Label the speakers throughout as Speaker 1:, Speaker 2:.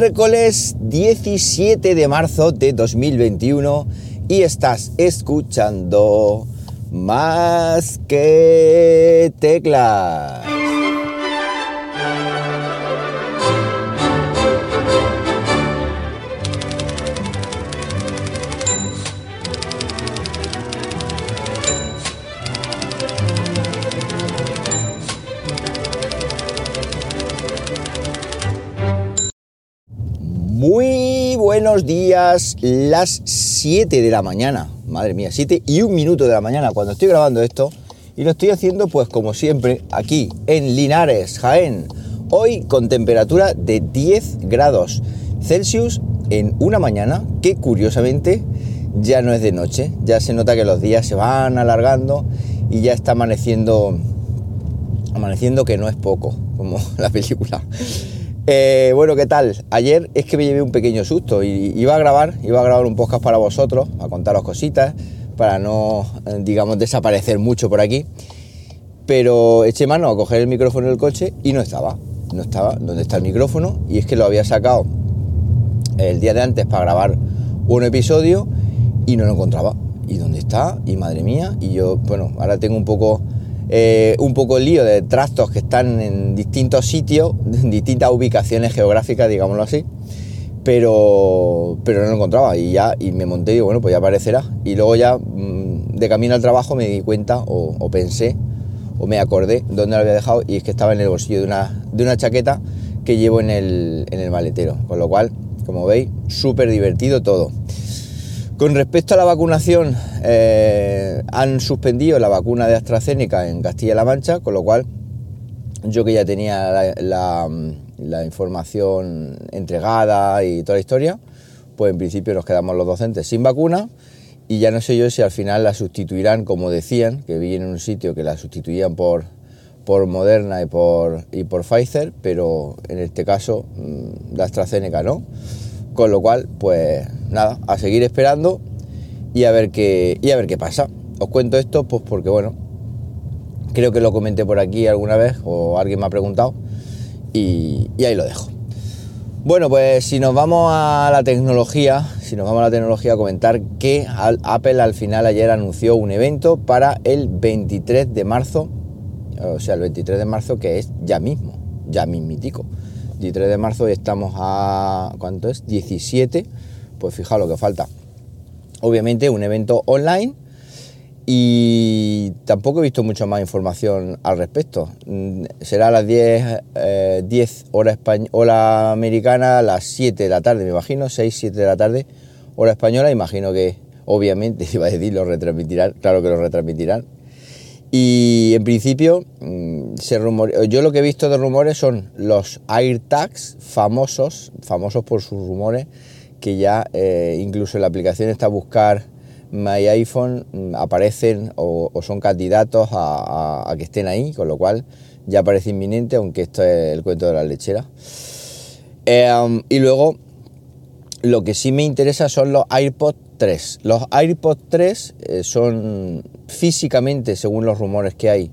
Speaker 1: miércoles 17 de marzo de 2021 y estás escuchando más que teclas. Días, las 7 de la mañana, madre mía, 7 y un minuto de la mañana cuando estoy grabando esto. Y lo estoy haciendo pues como siempre aquí en Linares, Jaén, hoy con temperatura de 10 grados Celsius en una mañana que curiosamente ya no es de noche, ya se nota que los días se van alargando y ya está amaneciendo, amaneciendo que no es poco, como la película. Eh, bueno, ¿qué tal? Ayer es que me llevé un pequeño susto y iba a grabar, iba a grabar un podcast para vosotros, a contaros cositas, para no, eh, digamos, desaparecer mucho por aquí. Pero eché mano a coger el micrófono del coche y no estaba. No estaba donde está el micrófono y es que lo había sacado el día de antes para grabar un episodio y no lo encontraba. ¿Y dónde está? Y madre mía, y yo, bueno, ahora tengo un poco eh, un poco el lío de trastos que están en distintos sitios, en distintas ubicaciones geográficas, digámoslo así, pero, pero no lo encontraba y ya y me monté y digo, bueno, pues ya aparecerá. Y luego ya mm, de camino al trabajo me di cuenta o, pensé o me acordé dónde lo había dejado y es que estaba en el bolsillo de una, de una chaqueta que llevo en el, en el maletero, con lo cual, como veis, súper divertido todo. Con respecto a la vacunación, eh, han suspendido la vacuna de AstraZeneca en Castilla-La Mancha, con lo cual yo que ya tenía la, información entregada y toda la historia, pues en principio nos quedamos los docentes sin vacuna y ya no sé yo si al final la sustituirán, como decían, que vi en un sitio que la sustituían por, por Moderna y por, y por Pfizer, pero en este caso mm, la AstraZeneca no. Con lo cual, pues nada, a seguir esperando y a ver qué, y a ver qué pasa. Os cuento esto pues porque bueno, creo que lo comenté por aquí alguna vez o alguien me ha preguntado y, ahí lo dejo. Bueno, pues si nos vamos a la tecnología, si nos vamos a la tecnología a comentar que Apple al final ayer anunció un evento para el 23 de marzo, o sea, el 23 de marzo que es ya mismo, ya mismitico. 23 de marzo y estamos a, ¿cuánto es? 17, pues fijaos lo que falta. Obviamente un evento online y tampoco he visto mucha más información al respecto. Mm, será a las 10, 10 hora, hora americana, a las 7 de la tarde, me imagino, 6, 7 de la tarde, hora española, imagino que obviamente, iba a decir, lo retransmitirán, claro que lo retransmitirán, y en principio, se yo lo que he visto de rumores son los AirTags famosos, famosos por sus rumores, que ya eh, incluso en la aplicación está a buscar My iPhone, mm, aparecen o, son candidatos a, que estén ahí, con lo cual ya parece inminente, aunque esto es el cuento de la lechera. Em, y luego, lo que sí me interesa son los AirPods 3. Los AirPods 3 eh, son físicamente, según los rumores que hay,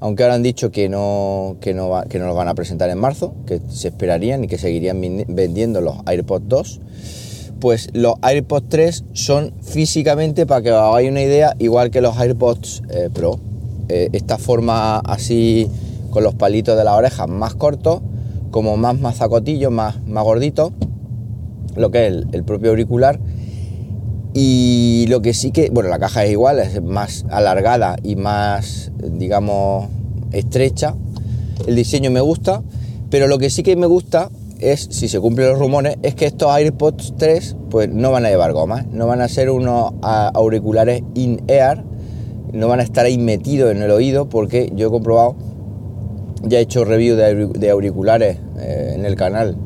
Speaker 1: aunque ahora han dicho que no, que, no que no los van a presentar en marzo, que se esperarían y que seguirían vendiendo los AirPods 2, pues los AirPods 3 son físicamente, para que os hagáis una idea, igual que los AirPods eh, Pro. Eh, esta forma así, con los palitos de la oreja más cortos, como más mazacotillos, más, más gorditos, lo que es el propio auricular, y lo que sí que, bueno, la caja es igual, es más alargada y más, digamos, estrecha. El diseño me gusta, pero lo que sí que me gusta es, si se cumplen los rumores, es que estos AirPods 3 pues no van a llevar goma, no van a ser unos auriculares in-ear, no van a estar ahí metidos en el oído porque yo he comprobado, ya he hecho review de auriculares eh, en el canal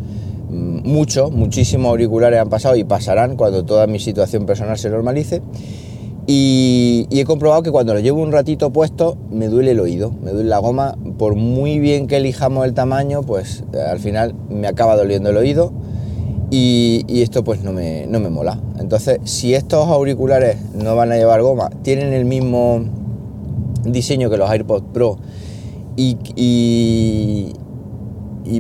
Speaker 1: muchos, muchísimos auriculares han pasado y pasarán cuando toda mi situación personal se normalice. Y, he comprobado que cuando lo llevo un ratito puesto me duele el oído, me duele la goma. Por muy bien que elijamos el tamaño, pues eh, al final me acaba doliendo el oído y, esto pues no me, no me mola. Entonces, si estos auriculares no van a llevar goma, tienen el mismo diseño que los AirPods Pro y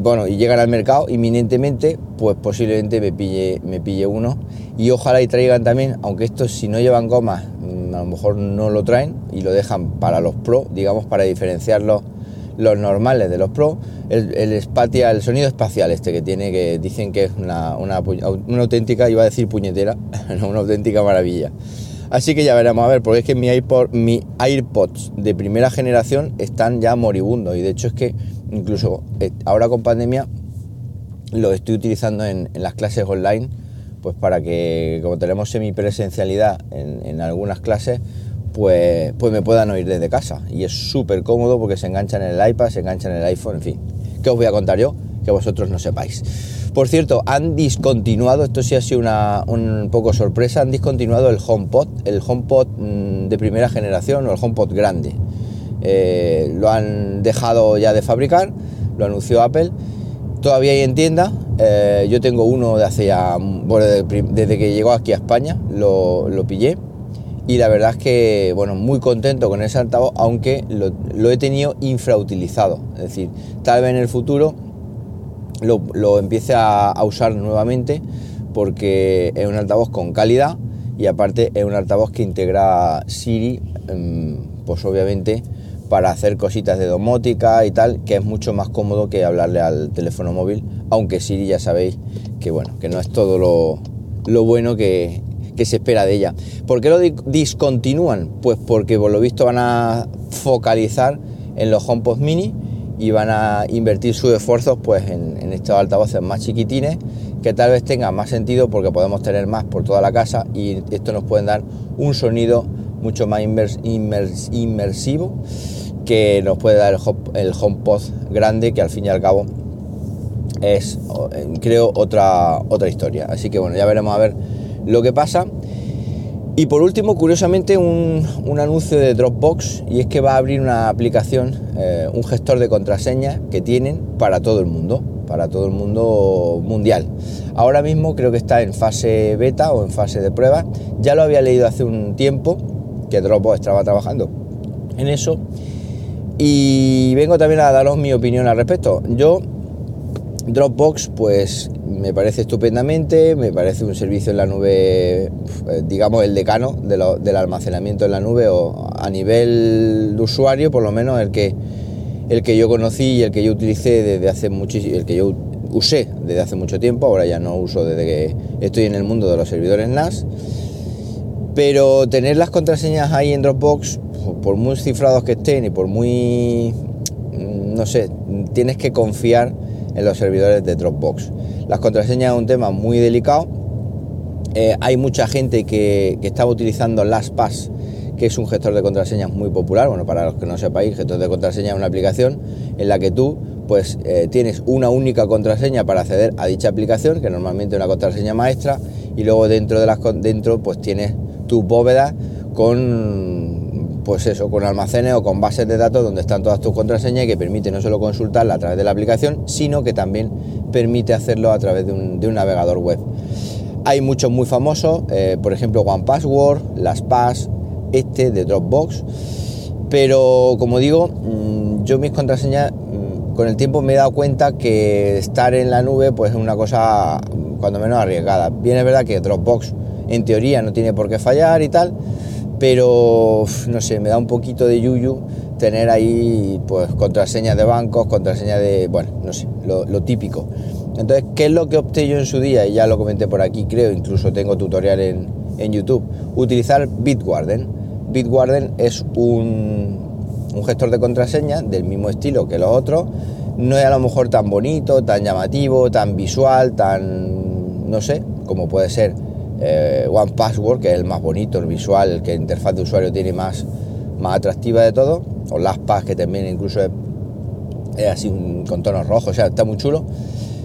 Speaker 1: bueno, y llegan al mercado inminentemente, pues posiblemente me pille, me pille uno. Y ojalá y traigan también, aunque estos si no llevan gomas, mm, a lo mejor no lo traen y lo dejan para los Pro, digamos, para diferenciarlos los normales de los Pro, el, el, el sonido espacial este que tiene, que dicen que es una, una, una auténtica, iba a decir puñetera, una auténtica maravilla. Así que ya veremos a ver, porque es que mi, iPod, mi AirPods de primera generación están ya moribundos y de hecho es que incluso eh, ahora con pandemia lo estoy utilizando en, en las clases online, pues para que como tenemos semipresencialidad en, en algunas clases, pues, pues me puedan oír desde casa. Y es súper cómodo porque se enganchan en el iPad, se enganchan en el iPhone, en fin. ¿Qué os voy a contar yo? Que vosotros no sepáis. Por cierto, han discontinuado, esto sí ha sido una un poco sorpresa, han discontinuado el HomePod, el HomePod mm, de primera generación o el HomePod grande. Eh, lo han dejado ya de fabricar, lo anunció Apple. Todavía hay en tienda. Eh, yo tengo uno de hace bueno, desde que llegó aquí a España, lo, lo pillé y la verdad es que, bueno, muy contento con ese altavoz, aunque lo, he tenido infrautilizado. Es decir, tal vez en el futuro lo, empiece a, usar nuevamente porque es un altavoz con calidad y aparte es un altavoz que integra Siri, em, pues obviamente para hacer cositas de domótica y tal, que es mucho más cómodo que hablarle al teléfono móvil, aunque Siri ya sabéis que bueno, que no es todo lo, lo bueno que, que se espera de ella. ¿Por qué lo discontinúan? Pues porque por lo visto van a focalizar en los HomePod mini y van a invertir sus esfuerzos pues en, estos altavoces más chiquitines que tal vez tengan más sentido porque podemos tener más por toda la casa y esto nos pueden dar un sonido mucho más inmersivo que nos puede dar el, el HomePod grande que al fin y al cabo es creo otra otra historia así que bueno ya veremos a ver lo que pasa. Y por último, curiosamente, un, anuncio de Dropbox y es que va a abrir una aplicación, eh, un gestor de contraseñas que tienen para todo el mundo, para todo el mundo mundial. Ahora mismo creo que está en fase beta o en fase de prueba. Ya lo había leído hace un tiempo que Dropbox estaba trabajando en eso. Y vengo también a daros mi opinión al respecto. Yo, Dropbox, pues me parece estupendamente, me parece un servicio en la nube, eh, digamos, el decano del almacenamiento en la nube o a nivel de usuario, por lo menos el que, el que yo conocí y el que yo utilicé desde hace muchísimo, el que yo usé desde hace mucho tiempo, ahora ya no uso desde que estoy en el mundo de los servidores NAS, pero tener las contraseñas ahí en Dropbox, por muy cifrados que estén y por muy, no sé, tienes que confiar en los servidores de Dropbox. Las contraseñas es un tema muy delicado. Eh, hay mucha gente que, estaba utilizando LastPass, que es un gestor de contraseñas muy popular. Bueno, para los que no sepáis, gestor de contraseñas es una aplicación en la que tú pues eh, tienes una única contraseña para acceder a dicha aplicación, que normalmente es una contraseña maestra, y luego dentro de las dentro pues tienes tu bóveda con pues eso, con almacenes o con bases de datos donde están todas tus contraseñas y que permite no solo consultarla a través de la aplicación, sino que también permite hacerlo a través de un, navegador web. Hay muchos muy famosos, eh, por ejemplo OnePassword, LastPass, este de Dropbox, pero como digo, mm, yo mis contraseñas mm, con el tiempo me he dado cuenta que estar en la nube pues es una cosa cuando menos arriesgada. Bien es verdad que Dropbox en teoría no tiene por qué fallar y tal, pero no sé, me da un poquito de yuyu tener ahí pues contraseñas de bancos, contraseñas de, bueno, no sé, lo, típico. Entonces, ¿qué es lo que opté yo en su día? Y ya lo comenté por aquí, creo, incluso tengo tutorial en, en YouTube. Utilizar Bitwarden. Bitwarden es un, un gestor de contraseñas del mismo estilo que los otros. No es a lo mejor tan bonito, tan llamativo, tan visual, tan, no sé, como puede ser eh, One Password, que es el más bonito, el visual, el que interfaz de usuario tiene más, más atractiva de todo, o LastPass, que también incluso es, así con tonos rojos, o sea, está muy chulo.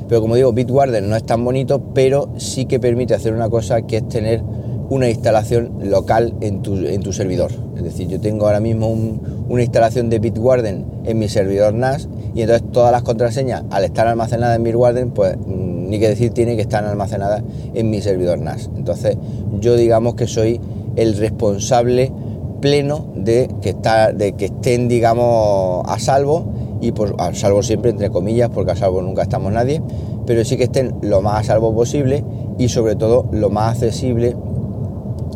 Speaker 1: Pero como digo, Bitwarden no es tan bonito, pero sí que permite hacer una cosa que es tener una instalación local en tu, en tu servidor. Es decir, yo tengo ahora mismo una instalación de Bitwarden en mi servidor NAS y entonces todas las contraseñas, al estar almacenadas en Bitwarden, pues ni que decir tiene que estar almacenada en mi servidor NAS. Entonces yo digamos que soy el responsable pleno de que, está, de que estén digamos a salvo y pues a salvo siempre entre comillas, porque a salvo nunca estamos nadie, pero sí que estén lo más a salvo posible y sobre todo lo más accesible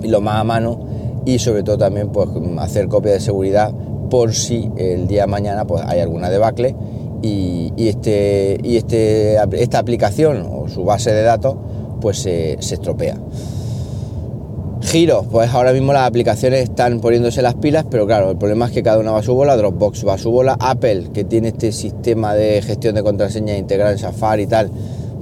Speaker 1: y lo más a mano y sobre todo también pues hacer copia de seguridad por si el día de mañana pues hay alguna debacle y, este, y este, esta aplicación o su base de datos pues se, estropea. Giros, pues ahora mismo las aplicaciones están poniéndose las pilas, pero claro, el problema es que cada una va a su bola, Dropbox va a su bola, Apple, que tiene este sistema de gestión de contraseñas integral en Safari y tal,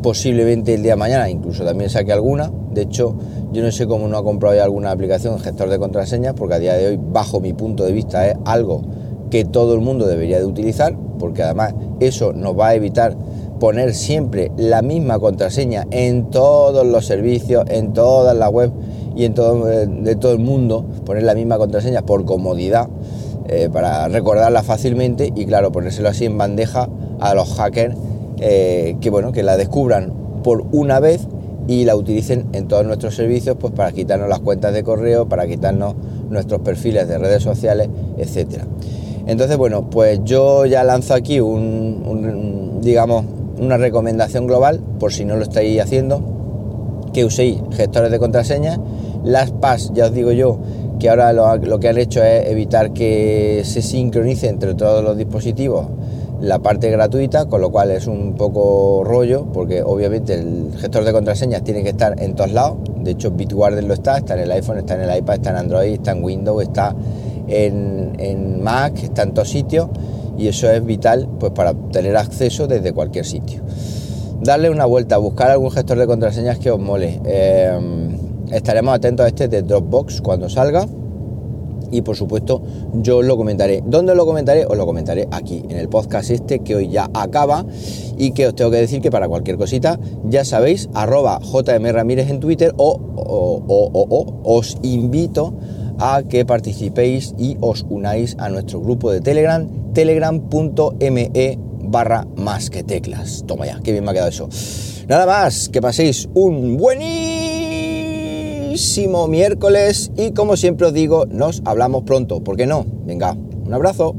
Speaker 1: posiblemente el día de mañana incluso también saque alguna. De hecho, yo no sé cómo no ha comprado ya alguna aplicación gestor de contraseñas, porque a día de hoy, bajo mi punto de vista, es algo que todo el mundo debería de utilizar, porque además eso nos va a evitar poner siempre la misma contraseña en todos los servicios, en todas las webs y en todo, eh, de todo el mundo, poner la misma contraseña por comodidad, eh, para recordarla fácilmente y claro, ponérselo así en bandeja a los hackers eh, que bueno, que la descubran por una vez y la utilicen en todos nuestros servicios pues para quitarnos las cuentas de correo, para quitarnos nuestros perfiles de redes sociales, etcétera. Entonces, bueno, pues yo ya lanzo aquí un, digamos, una recomendación global, por si no lo estáis haciendo, que uséis gestores de contraseñas. Las PAS, ya os digo yo, que ahora lo, lo que han hecho es evitar que se sincronice entre todos los dispositivos la parte gratuita, con lo cual es un poco rollo, porque obviamente el gestor de contraseñas tiene que estar en todos lados. De hecho, Bitwarden lo está, está en el iPhone, está en el iPad, está en Android, está en Windows, está en, Mac, está en todos sitios y eso es vital pues para tener acceso desde cualquier sitio. Darle una vuelta, buscar algún gestor de contraseñas que os mole. Eh, estaremos atentos a este de Dropbox cuando salga y por supuesto yo os lo comentaré. ¿Dónde lo comentaré? Os lo comentaré aquí, en el podcast este que hoy ya acaba y que os tengo que decir que para cualquier cosita, ya sabéis, arroba JM Ramírez en Twitter o, o os invito a que participéis y os unáis a nuestro grupo de Telegram, telegram.me barra más que teclas. Toma ya, qué bien me ha quedado eso. Nada más, que paséis un buenísimo miércoles y como siempre os digo, nos hablamos pronto, ¿por qué no? Venga, un abrazo.